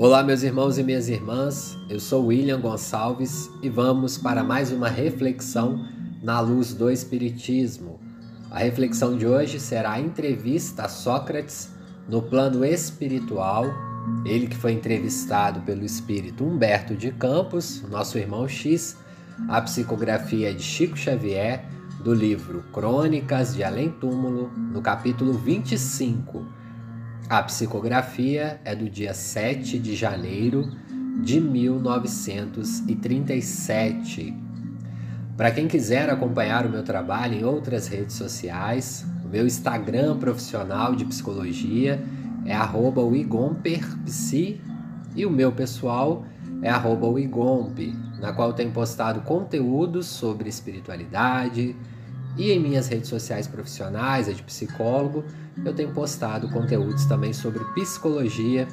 Olá, meus irmãos e minhas irmãs. Eu sou William Gonçalves e vamos para mais uma reflexão na luz do Espiritismo. A reflexão de hoje será a entrevista a Sócrates no plano espiritual. Ele que foi entrevistado pelo espírito Humberto de Campos, nosso irmão X, a psicografia de Chico Xavier, do livro Crônicas de Além Túmulo, no capítulo 25 a psicografia é do dia 7 de janeiro de 1937. Para quem quiser acompanhar o meu trabalho em outras redes sociais, o meu Instagram profissional de psicologia é wigomperpsi e o meu pessoal é wigomp, na qual tenho postado conteúdos sobre espiritualidade, e em minhas redes sociais profissionais, a de psicólogo, eu tenho postado conteúdos também sobre psicologia.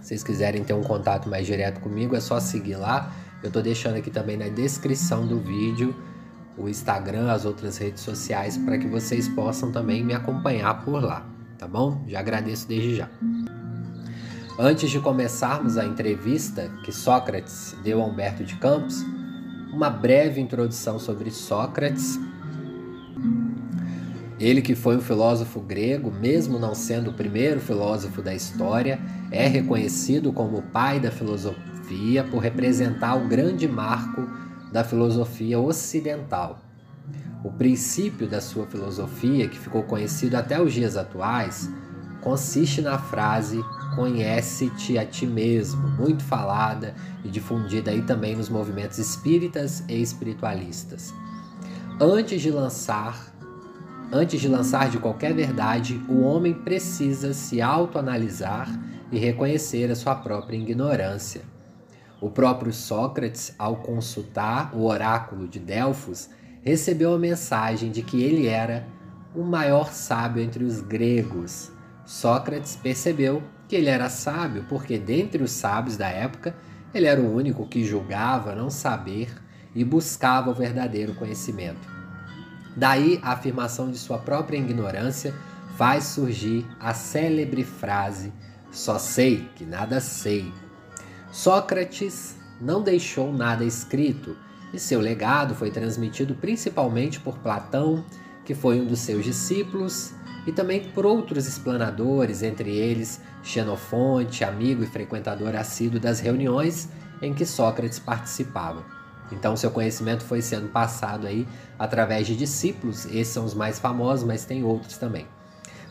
Se vocês quiserem ter um contato mais direto comigo, é só seguir lá. Eu estou deixando aqui também na descrição do vídeo o Instagram, as outras redes sociais, para que vocês possam também me acompanhar por lá, tá bom? Já agradeço desde já. Antes de começarmos a entrevista que Sócrates deu a Humberto de Campos, uma breve introdução sobre Sócrates ele que foi um filósofo grego, mesmo não sendo o primeiro filósofo da história, é reconhecido como o pai da filosofia por representar o grande marco da filosofia ocidental. O princípio da sua filosofia, que ficou conhecido até os dias atuais, consiste na frase conhece-te a ti mesmo, muito falada e difundida aí também nos movimentos espíritas e espiritualistas. Antes de lançar Antes de lançar de qualquer verdade, o homem precisa se autoanalisar e reconhecer a sua própria ignorância. O próprio Sócrates, ao consultar o oráculo de Delfos, recebeu a mensagem de que ele era o maior sábio entre os gregos. Sócrates percebeu que ele era sábio porque, dentre os sábios da época, ele era o único que julgava não saber e buscava o verdadeiro conhecimento. Daí a afirmação de sua própria ignorância faz surgir a célebre frase: Só sei que nada sei. Sócrates não deixou nada escrito e seu legado foi transmitido principalmente por Platão, que foi um dos seus discípulos, e também por outros explanadores, entre eles Xenofonte, amigo e frequentador assíduo das reuniões em que Sócrates participava. Então, seu conhecimento foi sendo passado aí através de discípulos, esses são os mais famosos, mas tem outros também.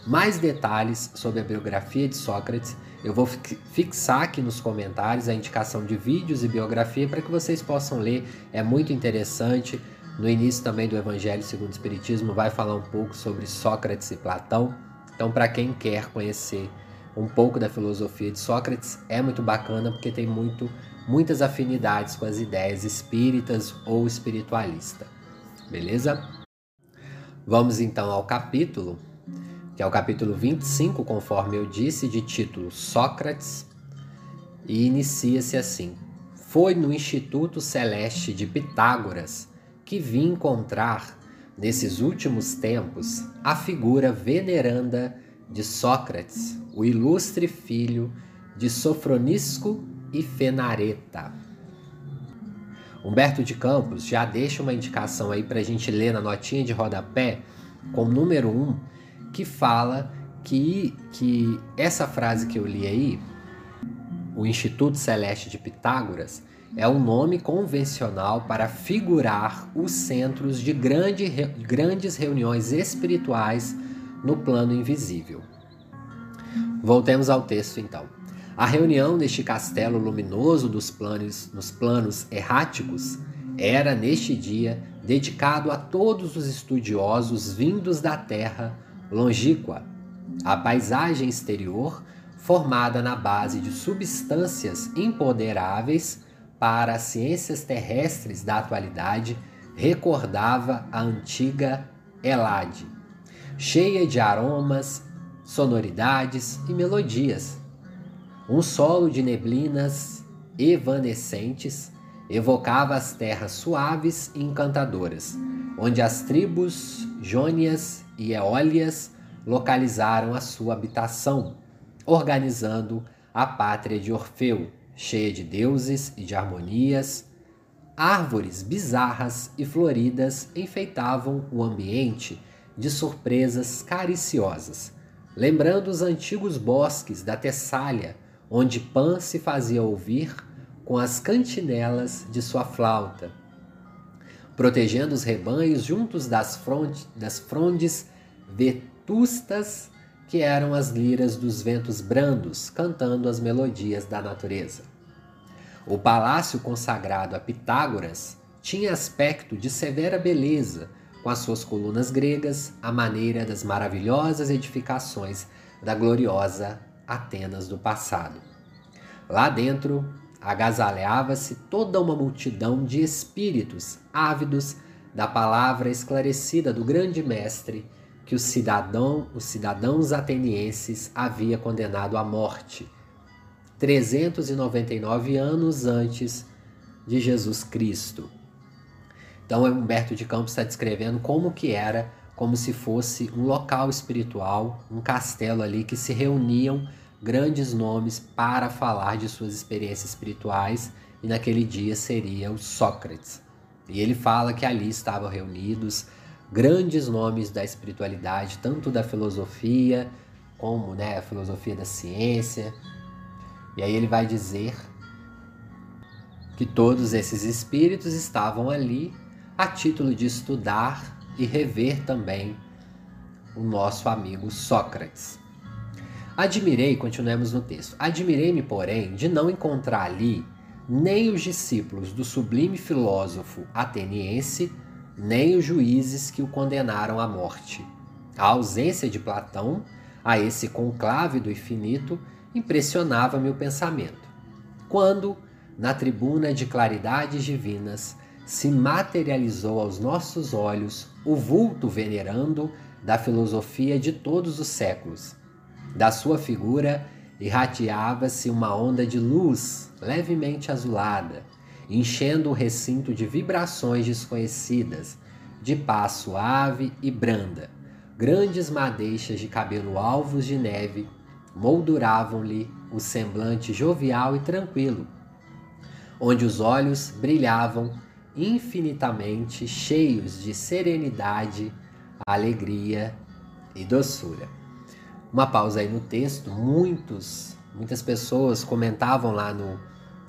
Mais detalhes sobre a biografia de Sócrates, eu vou fixar aqui nos comentários a indicação de vídeos e biografia para que vocês possam ler, é muito interessante. No início também do Evangelho segundo o Espiritismo vai falar um pouco sobre Sócrates e Platão. Então, para quem quer conhecer um pouco da filosofia de Sócrates, é muito bacana porque tem muito muitas afinidades com as ideias espíritas ou espiritualista. Beleza? Vamos então ao capítulo, que é o capítulo 25, conforme eu disse, de título Sócrates, e inicia-se assim: Foi no Instituto Celeste de Pitágoras que vim encontrar, nesses últimos tempos, a figura veneranda de Sócrates, o ilustre filho de Sofronisco e Fenareta. Humberto de Campos já deixa uma indicação aí para a gente ler na notinha de rodapé, com número 1, um, que fala que, que essa frase que eu li aí, o Instituto Celeste de Pitágoras, é um nome convencional para figurar os centros de grande, grandes reuniões espirituais no plano invisível. Voltemos ao texto então. A reunião neste castelo luminoso dos planos, nos planos erráticos era, neste dia, dedicado a todos os estudiosos vindos da terra longíqua. A paisagem exterior, formada na base de substâncias imponderáveis para as ciências terrestres da atualidade, recordava a antiga Elade, cheia de aromas, sonoridades e melodias um solo de neblinas evanescentes evocava as terras suaves e encantadoras, onde as tribos jônias e eólias localizaram a sua habitação, organizando a pátria de Orfeu, cheia de deuses e de harmonias. Árvores bizarras e floridas enfeitavam o ambiente de surpresas cariciosas, lembrando os antigos bosques da Tessália, onde Pan se fazia ouvir com as cantinelas de sua flauta, protegendo os rebanhos juntos das, fronde, das frondes vetustas que eram as liras dos ventos brandos cantando as melodias da natureza. O palácio consagrado a Pitágoras tinha aspecto de severa beleza, com as suas colunas gregas, à maneira das maravilhosas edificações da gloriosa Atenas do passado. Lá dentro agasalhava-se toda uma multidão de espíritos ávidos da palavra esclarecida do grande mestre que o cidadão, os cidadãos atenienses havia condenado à morte 399 anos antes de Jesus Cristo. Então Humberto de Campos está descrevendo como que era, como se fosse um local espiritual, um castelo ali que se reuniam grandes nomes para falar de suas experiências espirituais e naquele dia seria o Sócrates. E ele fala que ali estavam reunidos grandes nomes da espiritualidade, tanto da filosofia como né, a filosofia da ciência. E aí ele vai dizer que todos esses espíritos estavam ali a título de estudar e rever também o nosso amigo Sócrates. Admirei, continuemos no texto, admirei-me, porém, de não encontrar ali nem os discípulos do sublime filósofo ateniense, nem os juízes que o condenaram à morte. A ausência de Platão, a esse conclave do infinito, impressionava meu pensamento. Quando, na tribuna de claridades divinas, se materializou aos nossos olhos o vulto venerando da filosofia de todos os séculos, da sua figura irradiava-se uma onda de luz levemente azulada, enchendo o recinto de vibrações desconhecidas, de paz suave e branda. Grandes madeixas de cabelo alvos de neve molduravam-lhe o semblante jovial e tranquilo, onde os olhos brilhavam infinitamente cheios de serenidade, alegria e doçura uma pausa aí no texto, muitos, muitas pessoas comentavam lá no,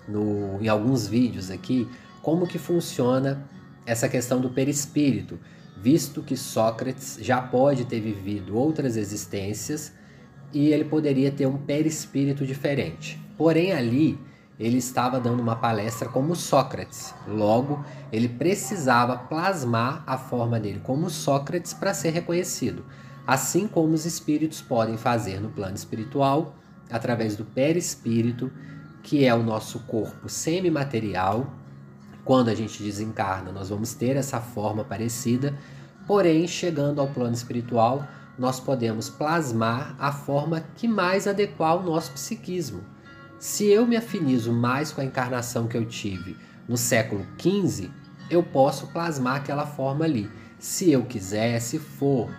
no, em alguns vídeos aqui como que funciona essa questão do perispírito, visto que Sócrates já pode ter vivido outras existências e ele poderia ter um perispírito diferente. Porém, ali ele estava dando uma palestra como Sócrates. Logo, ele precisava plasmar a forma dele como Sócrates para ser reconhecido assim como os espíritos podem fazer no plano espiritual, através do perispírito, que é o nosso corpo semimaterial. Quando a gente desencarna, nós vamos ter essa forma parecida, porém, chegando ao plano espiritual, nós podemos plasmar a forma que mais adequar ao nosso psiquismo. Se eu me afinizo mais com a encarnação que eu tive no século XV, eu posso plasmar aquela forma ali. Se eu quiser, se for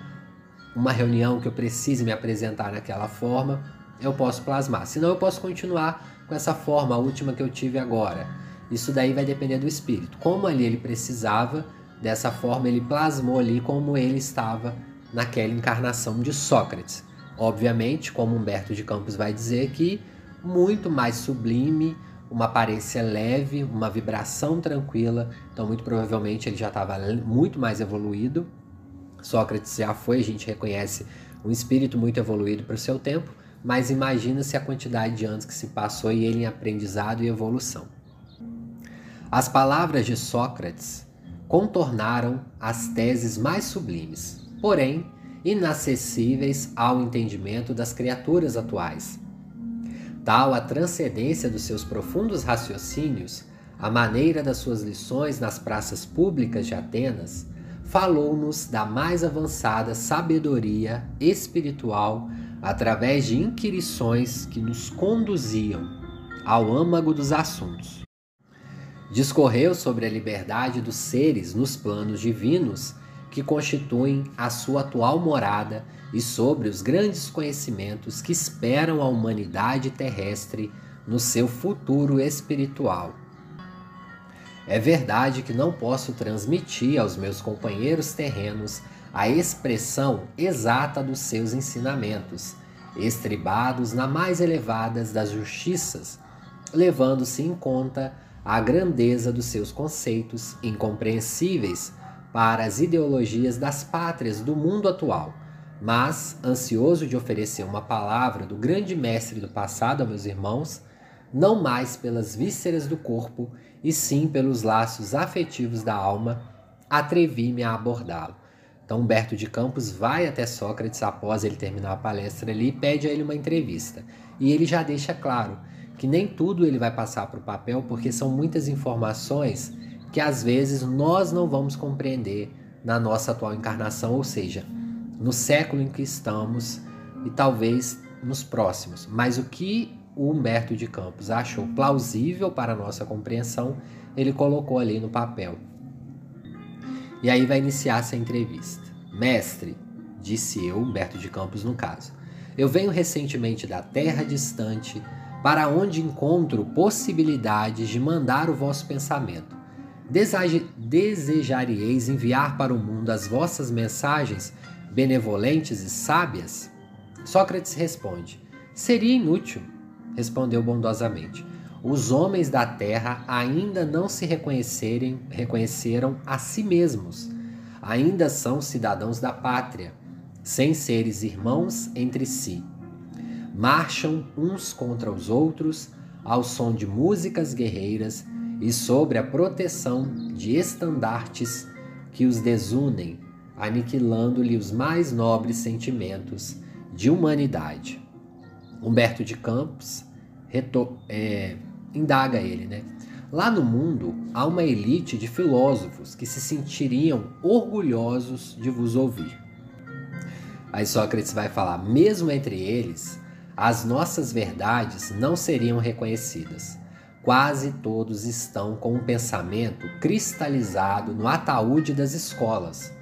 uma reunião que eu precise me apresentar naquela forma, eu posso plasmar. Senão eu posso continuar com essa forma, última que eu tive agora. Isso daí vai depender do espírito. Como ali ele precisava dessa forma, ele plasmou ali como ele estava naquela encarnação de Sócrates. Obviamente, como Humberto de Campos vai dizer que muito mais sublime, uma aparência leve, uma vibração tranquila. Então, muito provavelmente ele já estava muito mais evoluído Sócrates já foi, a gente reconhece, um espírito muito evoluído para o seu tempo, mas imagina-se a quantidade de anos que se passou e ele em aprendizado e evolução. As palavras de Sócrates contornaram as teses mais sublimes, porém inacessíveis ao entendimento das criaturas atuais. Tal a transcendência dos seus profundos raciocínios, a maneira das suas lições nas praças públicas de Atenas, falou-nos da mais avançada sabedoria espiritual através de inquirições que nos conduziam ao âmago dos assuntos. Discorreu sobre a liberdade dos seres nos planos divinos que constituem a sua atual morada e sobre os grandes conhecimentos que esperam a humanidade terrestre no seu futuro espiritual. É verdade que não posso transmitir aos meus companheiros terrenos a expressão exata dos seus ensinamentos, estribados na mais elevadas das justiças, levando-se em conta a grandeza dos seus conceitos incompreensíveis para as ideologias das pátrias do mundo atual, mas, ansioso de oferecer uma palavra do grande mestre do passado a meus irmãos, não mais pelas vísceras do corpo, e sim pelos laços afetivos da alma, atrevi-me a abordá-lo. Então, Humberto de Campos vai até Sócrates após ele terminar a palestra ali e pede a ele uma entrevista. E ele já deixa claro que nem tudo ele vai passar para o papel, porque são muitas informações que às vezes nós não vamos compreender na nossa atual encarnação, ou seja, no século em que estamos e talvez nos próximos. Mas o que o Humberto de Campos achou plausível para a nossa compreensão, ele colocou ali no papel. E aí vai iniciar essa entrevista. Mestre, disse eu, Humberto de Campos no caso, eu venho recentemente da terra distante, para onde encontro possibilidades de mandar o vosso pensamento. Desejaríeis enviar para o mundo as vossas mensagens benevolentes e sábias? Sócrates responde: Seria inútil, respondeu bondosamente. Os homens da terra ainda não se reconhecerem, reconheceram a si mesmos. Ainda são cidadãos da pátria, sem seres irmãos entre si. Marcham uns contra os outros ao som de músicas guerreiras e sobre a proteção de estandartes que os desunem, aniquilando-lhe os mais nobres sentimentos de humanidade. Humberto de Campos é, indaga ele, né? Lá no mundo há uma elite de filósofos que se sentiriam orgulhosos de vos ouvir. Aí Sócrates vai falar: mesmo entre eles, as nossas verdades não seriam reconhecidas quase todos estão com um pensamento cristalizado no ataúde das escolas.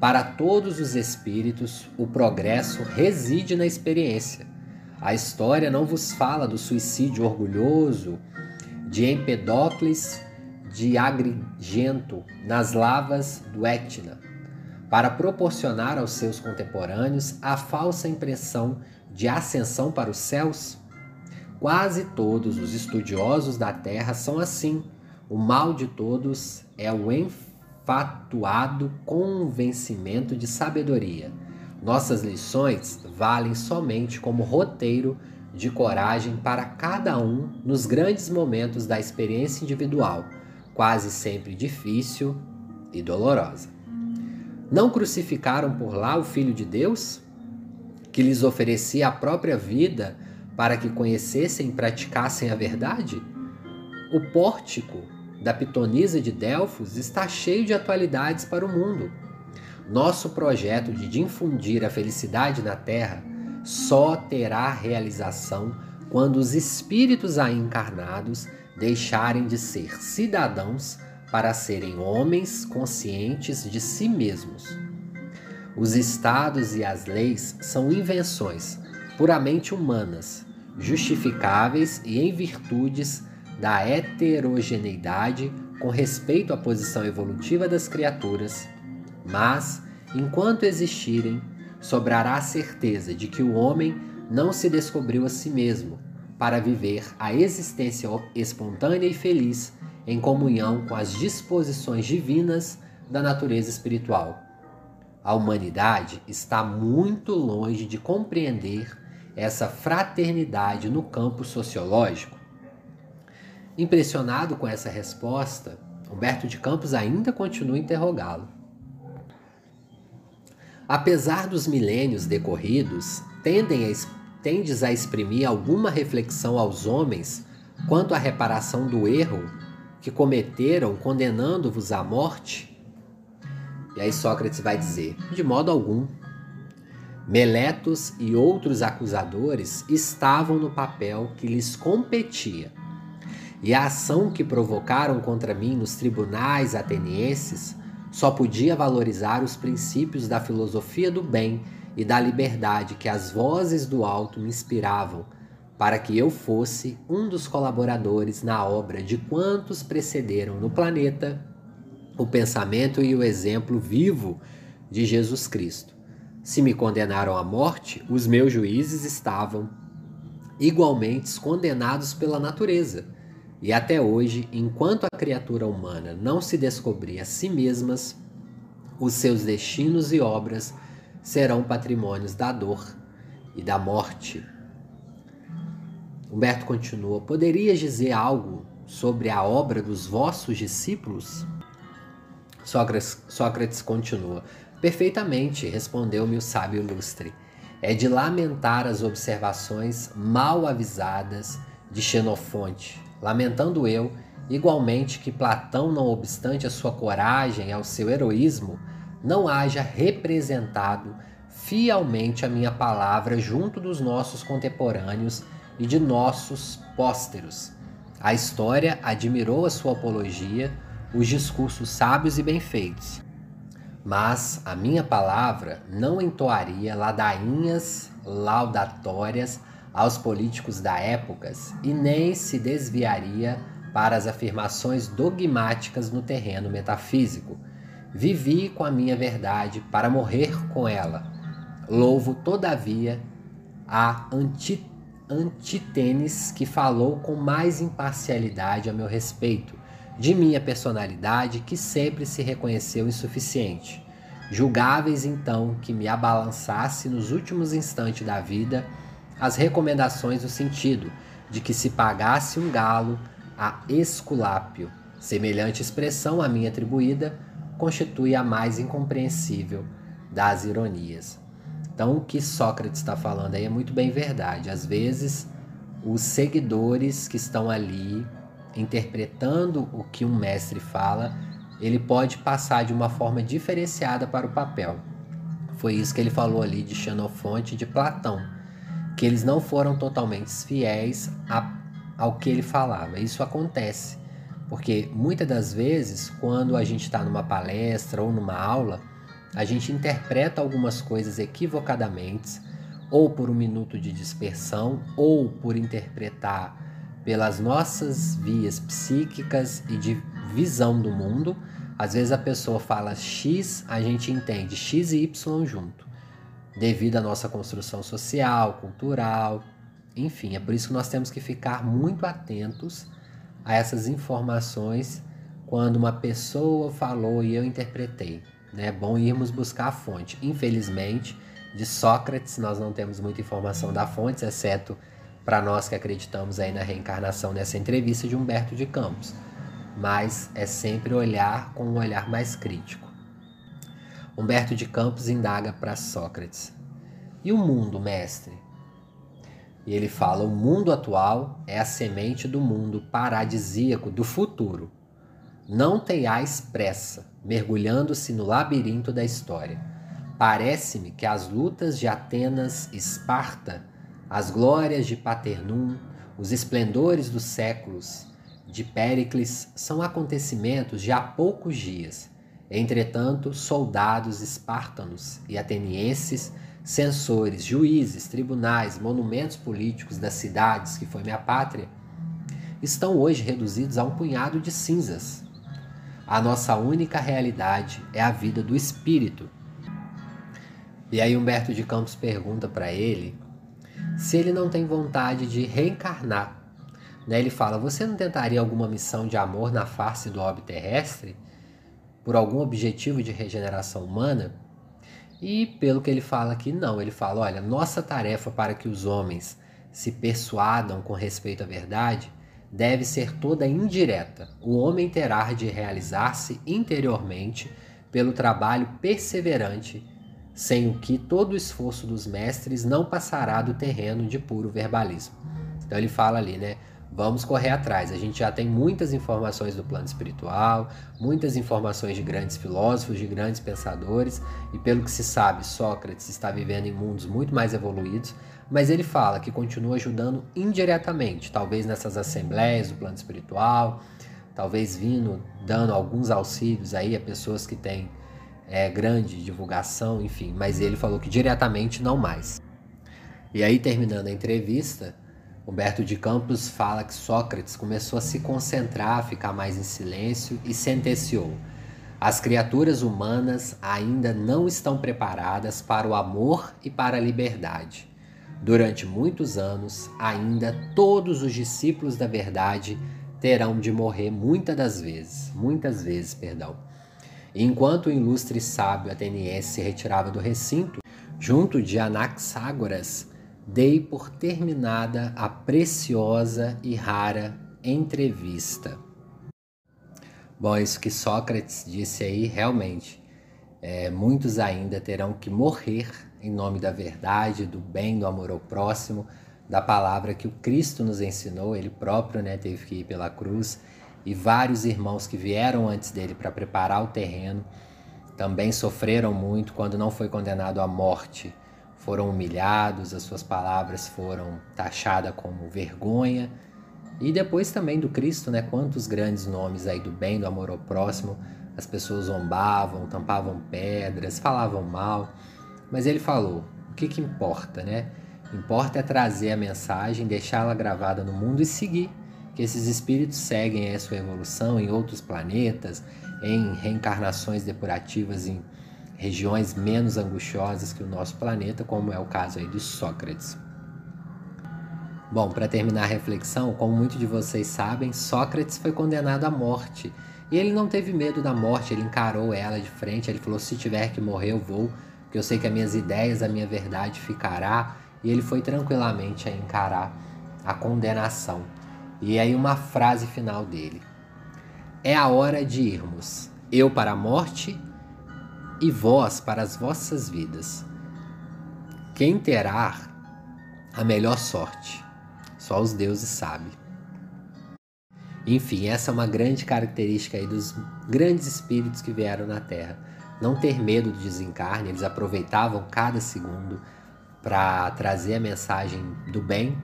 Para todos os espíritos, o progresso reside na experiência. A história não vos fala do suicídio orgulhoso de Empedocles de Agrigento nas lavas do Etna, para proporcionar aos seus contemporâneos a falsa impressão de ascensão para os céus? Quase todos os estudiosos da Terra são assim. O mal de todos é o enfatuado convencimento de sabedoria. Nossas lições valem somente como roteiro de coragem para cada um nos grandes momentos da experiência individual, quase sempre difícil e dolorosa. Não crucificaram por lá o Filho de Deus, que lhes oferecia a própria vida para que conhecessem e praticassem a verdade? O pórtico da Pitonisa de Delfos está cheio de atualidades para o mundo. Nosso projeto de difundir a felicidade na Terra só terá realização quando os espíritos aí encarnados deixarem de ser cidadãos para serem homens conscientes de si mesmos. Os estados e as leis são invenções puramente humanas justificáveis e em virtudes da heterogeneidade com respeito à posição evolutiva das criaturas, mas, enquanto existirem, sobrará a certeza de que o homem não se descobriu a si mesmo para viver a existência espontânea e feliz em comunhão com as disposições divinas da natureza espiritual. A humanidade está muito longe de compreender essa fraternidade no campo sociológico? Impressionado com essa resposta, Humberto de Campos ainda continua a interrogá-lo. Apesar dos milênios decorridos, tendem a, tendes a exprimir alguma reflexão aos homens quanto à reparação do erro que cometeram condenando-vos à morte? E aí Sócrates vai dizer: de modo algum. Meletos e outros acusadores estavam no papel que lhes competia. E a ação que provocaram contra mim nos tribunais atenienses Só podia valorizar os princípios da filosofia do bem e da liberdade que as vozes do alto me inspiravam, para que eu fosse um dos colaboradores na obra de quantos precederam no planeta o pensamento e o exemplo vivo de Jesus Cristo. Se me condenaram à morte, os meus juízes estavam igualmente condenados pela natureza. E até hoje, enquanto a criatura humana não se descobrir a si mesmas, os seus destinos e obras serão patrimônios da dor e da morte. Humberto continua: Poderias dizer algo sobre a obra dos vossos discípulos? Sócrates, Sócrates continua: Perfeitamente, respondeu-me o sábio ilustre. É de lamentar as observações mal avisadas de Xenofonte, lamentando eu, igualmente, que Platão, não obstante a sua coragem e ao seu heroísmo, não haja representado fielmente a minha palavra junto dos nossos contemporâneos e de nossos pósteros. A história admirou a sua apologia os discursos sábios e bem feitos. Mas a minha palavra não entoaria ladainhas laudatórias aos políticos da época e nem se desviaria para as afirmações dogmáticas no terreno metafísico. Vivi com a minha verdade para morrer com ela. Louvo, todavia, a Antítênis que falou com mais imparcialidade a meu respeito de minha personalidade que sempre se reconheceu insuficiente. Julgáveis então que me abalançasse nos últimos instantes da vida as recomendações no sentido de que se pagasse um galo a Esculápio. Semelhante expressão a mim atribuída constitui a mais incompreensível das ironias. Então, o que Sócrates está falando aí é muito bem verdade. Às vezes, os seguidores que estão ali interpretando o que um mestre fala, ele pode passar de uma forma diferenciada para o papel. Foi isso que ele falou ali de Xenofonte e de Platão, que eles não foram totalmente fiéis a, ao que ele falava. Isso acontece, porque muitas das vezes, quando a gente está numa palestra ou numa aula, a gente interpreta algumas coisas equivocadamente, ou por um minuto de dispersão, ou por interpretar pelas nossas vias psíquicas e de visão do mundo. Às vezes a pessoa fala X, a gente entende X e Y junto, devido à nossa construção social, cultural, enfim, é por isso que nós temos que ficar muito atentos a essas informações quando uma pessoa falou e eu interpretei. Né? É bom irmos buscar a fonte. Infelizmente, de Sócrates nós não temos muita informação da fonte, exceto para nós que acreditamos aí na reencarnação nessa entrevista de Humberto de Campos, mas é sempre olhar com um olhar mais crítico. Humberto de Campos indaga para Sócrates: E o mundo, mestre? E ele fala: o mundo atual é a semente do mundo paradisíaco do futuro. Não tenhais pressa, mergulhando-se no labirinto da história. Parece-me que as lutas de Atenas Esparta as glórias de Paternum, os esplendores dos séculos de Péricles são acontecimentos de há poucos dias. Entretanto, soldados espartanos e atenienses, censores, juízes, tribunais, monumentos políticos das cidades que foi minha pátria, estão hoje reduzidos a um punhado de cinzas. A nossa única realidade é a vida do espírito. E aí Humberto de Campos pergunta para ele se ele não tem vontade de reencarnar. Né? Ele fala: Você não tentaria alguma missão de amor na face do orbe terrestre? Por algum objetivo de regeneração humana? E pelo que ele fala aqui, não. Ele fala: Olha, nossa tarefa para que os homens se persuadam com respeito à verdade deve ser toda indireta. O homem terá de realizar-se interiormente pelo trabalho perseverante sem o que todo o esforço dos mestres não passará do terreno de puro verbalismo. Então ele fala ali, né? Vamos correr atrás. A gente já tem muitas informações do plano espiritual, muitas informações de grandes filósofos, de grandes pensadores, e pelo que se sabe, Sócrates está vivendo em mundos muito mais evoluídos, mas ele fala que continua ajudando indiretamente, talvez nessas assembleias do plano espiritual, talvez vindo dando alguns auxílios aí a pessoas que têm é, grande divulgação, enfim, mas ele falou que diretamente não mais. E aí, terminando a entrevista, Humberto de Campos fala que Sócrates começou a se concentrar, a ficar mais em silêncio e sentenciou: as criaturas humanas ainda não estão preparadas para o amor e para a liberdade. Durante muitos anos, ainda todos os discípulos da verdade terão de morrer muitas das vezes, muitas vezes, perdão. Enquanto o ilustre sábio ateniense se retirava do recinto, junto de Anaxágoras, dei por terminada a preciosa e rara entrevista. Bom, isso que Sócrates disse aí, realmente, é, muitos ainda terão que morrer em nome da verdade, do bem, do amor ao próximo, da palavra que o Cristo nos ensinou. Ele próprio né, teve que ir pela cruz e vários irmãos que vieram antes dele para preparar o terreno também sofreram muito quando não foi condenado à morte. Foram humilhados, as suas palavras foram taxadas como vergonha e depois também do Cristo, né? Quantos grandes nomes aí do bem, do amor ao próximo, as pessoas zombavam, tampavam pedras, falavam mal. Mas ele falou: o que, que importa, né? Importa é trazer a mensagem, deixá-la gravada no mundo e seguir. Que esses espíritos seguem a sua evolução em outros planetas, em reencarnações depurativas em regiões menos angustiosas que o nosso planeta, como é o caso aí de Sócrates. Bom, para terminar a reflexão, como muitos de vocês sabem, Sócrates foi condenado à morte. E ele não teve medo da morte, ele encarou ela de frente, ele falou: se tiver que morrer, eu vou, porque eu sei que as minhas ideias, a minha verdade ficará. E ele foi tranquilamente a encarar a condenação. E aí, uma frase final dele: É a hora de irmos, eu para a morte e vós para as vossas vidas. Quem terá a melhor sorte? Só os deuses sabem. Enfim, essa é uma grande característica aí dos grandes espíritos que vieram na Terra. Não ter medo do desencarne, eles aproveitavam cada segundo para trazer a mensagem do bem.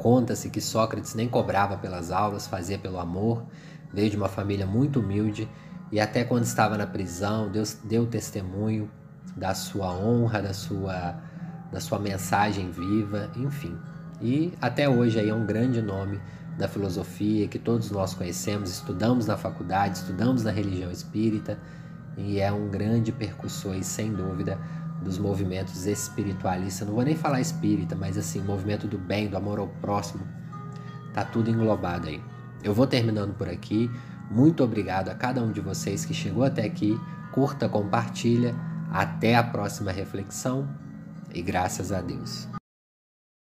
Conta-se que Sócrates nem cobrava pelas aulas, fazia pelo amor, veio de uma família muito humilde e até quando estava na prisão, Deus deu testemunho da sua honra, da sua, da sua mensagem viva, enfim. E até hoje aí é um grande nome da filosofia que todos nós conhecemos, estudamos na faculdade, estudamos na religião espírita e é um grande percussor e sem dúvida dos movimentos espiritualistas. Não vou nem falar espírita, mas assim, movimento do bem, do amor ao próximo. Tá tudo englobado aí. Eu vou terminando por aqui. Muito obrigado a cada um de vocês que chegou até aqui. Curta, compartilha. Até a próxima reflexão e graças a Deus.